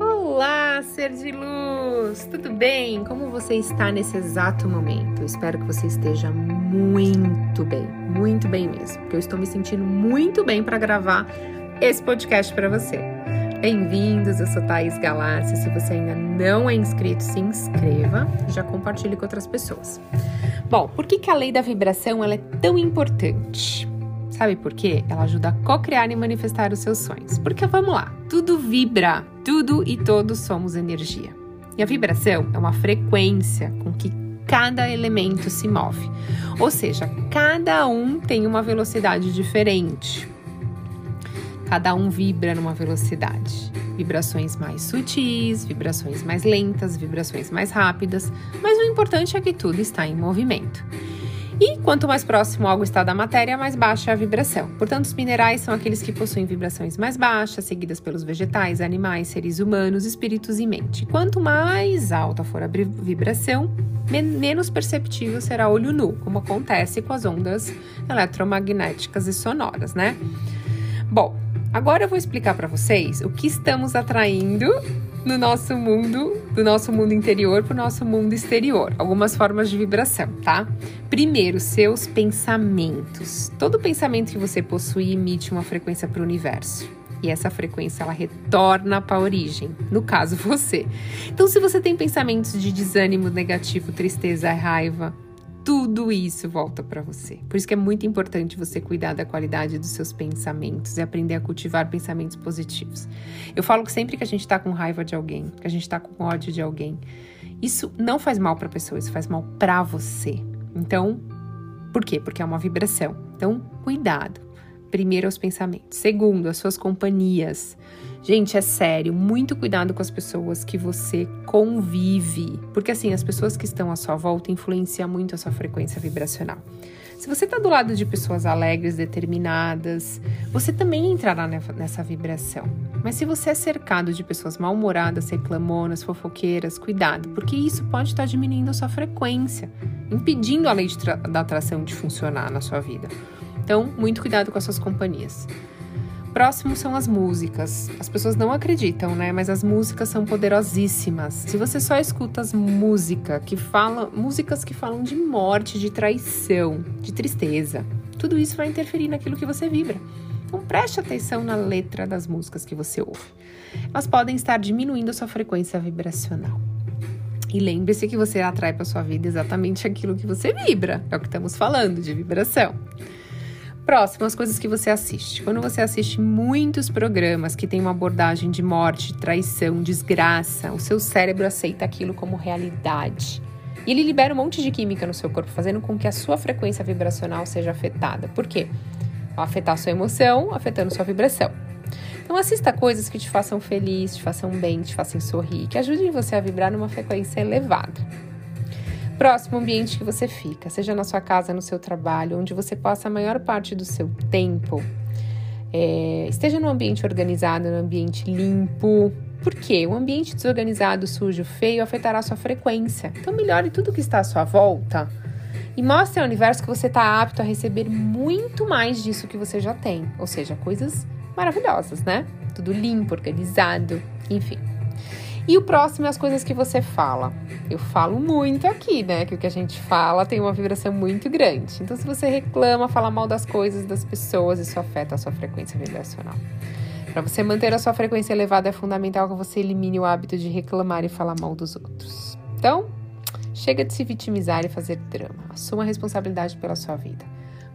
Olá, ser de luz! Tudo bem? Como você está nesse exato momento? Eu espero que você esteja muito bem, muito bem mesmo, porque eu estou me sentindo muito bem para gravar esse podcast para você. Bem-vindos, eu sou Thaís Galácia. Se você ainda não é inscrito, se inscreva e já compartilhe com outras pessoas. Bom, por que, que a lei da vibração ela é tão importante? Sabe por quê? Ela ajuda a co-criar e manifestar os seus sonhos. Porque vamos lá, tudo vibra, tudo e todos somos energia. E a vibração é uma frequência com que cada elemento se move. Ou seja, cada um tem uma velocidade diferente. Cada um vibra numa velocidade. Vibrações mais sutis, vibrações mais lentas, vibrações mais rápidas, mas o importante é que tudo está em movimento. E quanto mais próximo algo está da matéria, mais baixa é a vibração. Portanto, os minerais são aqueles que possuem vibrações mais baixas, seguidas pelos vegetais, animais, seres humanos, espíritos e mente. Quanto mais alta for a vibração, menos perceptível será olho nu, como acontece com as ondas eletromagnéticas e sonoras, né? Bom, agora eu vou explicar para vocês o que estamos atraindo no nosso mundo, do nosso mundo interior para o nosso mundo exterior. Algumas formas de vibração, tá? Primeiro, seus pensamentos. Todo pensamento que você possui emite uma frequência para o universo. E essa frequência ela retorna para a origem, no caso você. Então, se você tem pensamentos de desânimo negativo, tristeza, raiva, tudo isso volta para você. Por isso que é muito importante você cuidar da qualidade dos seus pensamentos e aprender a cultivar pensamentos positivos. Eu falo que sempre que a gente está com raiva de alguém, que a gente está com ódio de alguém, isso não faz mal para a pessoa, isso faz mal para você. Então, por quê? Porque é uma vibração. Então, cuidado. Primeiro, os pensamentos. Segundo, as suas companhias. Gente, é sério, muito cuidado com as pessoas que você convive, porque assim, as pessoas que estão à sua volta influenciam muito a sua frequência vibracional. Se você está do lado de pessoas alegres, determinadas, você também entrará nessa vibração. Mas se você é cercado de pessoas mal-humoradas, reclamonas, fofoqueiras, cuidado, porque isso pode estar diminuindo a sua frequência, impedindo a lei da atração de funcionar na sua vida. Então, muito cuidado com as suas companhias. Próximo são as músicas. As pessoas não acreditam, né? Mas as músicas são poderosíssimas. Se você só escuta as músicas que falam, músicas que falam de morte, de traição, de tristeza, tudo isso vai interferir naquilo que você vibra. Então preste atenção na letra das músicas que você ouve. Elas podem estar diminuindo a sua frequência vibracional. E lembre-se que você atrai para sua vida exatamente aquilo que você vibra. É o que estamos falando de vibração. Próximo, as coisas que você assiste. Quando você assiste muitos programas que têm uma abordagem de morte, traição, desgraça, o seu cérebro aceita aquilo como realidade. E ele libera um monte de química no seu corpo, fazendo com que a sua frequência vibracional seja afetada. Por quê? Ao afetar a sua emoção, afetando sua vibração. Então assista coisas que te façam feliz, te façam bem, te façam sorrir, que ajudem você a vibrar numa frequência elevada. Próximo ambiente que você fica, seja na sua casa, no seu trabalho, onde você passa a maior parte do seu tempo. É, esteja num ambiente organizado, num ambiente limpo. Por quê? Um ambiente desorganizado, sujo, feio afetará a sua frequência. Então melhore tudo que está à sua volta e mostre ao universo que você está apto a receber muito mais disso que você já tem. Ou seja, coisas maravilhosas, né? Tudo limpo, organizado, enfim. E o próximo é as coisas que você fala. Eu falo muito aqui, né? Que o que a gente fala tem uma vibração muito grande. Então, se você reclama, fala mal das coisas, das pessoas, isso afeta a sua frequência vibracional. Para você manter a sua frequência elevada, é fundamental que você elimine o hábito de reclamar e falar mal dos outros. Então, chega de se vitimizar e fazer drama. Assuma a responsabilidade pela sua vida.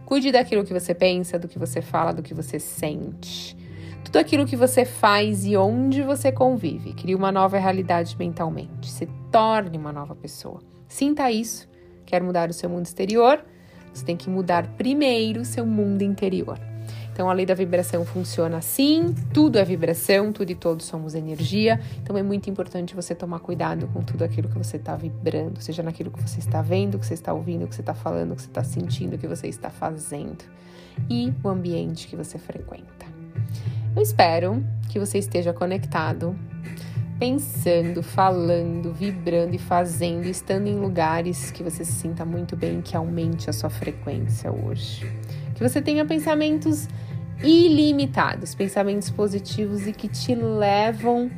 Cuide daquilo que você pensa, do que você fala, do que você sente tudo aquilo que você faz e onde você convive. Crie uma nova realidade mentalmente. Se torne uma nova pessoa. Sinta isso. Quer mudar o seu mundo exterior? Você tem que mudar primeiro o seu mundo interior. Então, a lei da vibração funciona assim: tudo é vibração, tudo e todos somos energia. Então, é muito importante você tomar cuidado com tudo aquilo que você está vibrando, seja naquilo que você está vendo, que você está ouvindo, que você está falando, que você está sentindo, que você está fazendo e o ambiente que você frequenta. Eu espero que você esteja conectado, pensando, falando, vibrando e fazendo, estando em lugares que você se sinta muito bem, que aumente a sua frequência hoje. Que você tenha pensamentos ilimitados, pensamentos positivos e que te levam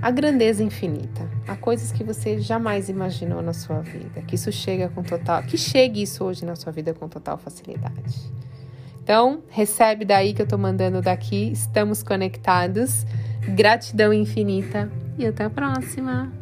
à grandeza infinita, a coisas que você jamais imaginou na sua vida. Que isso chega com total, que chegue isso hoje na sua vida com total facilidade. Então, recebe daí que eu tô mandando daqui. Estamos conectados. Gratidão infinita e até a próxima.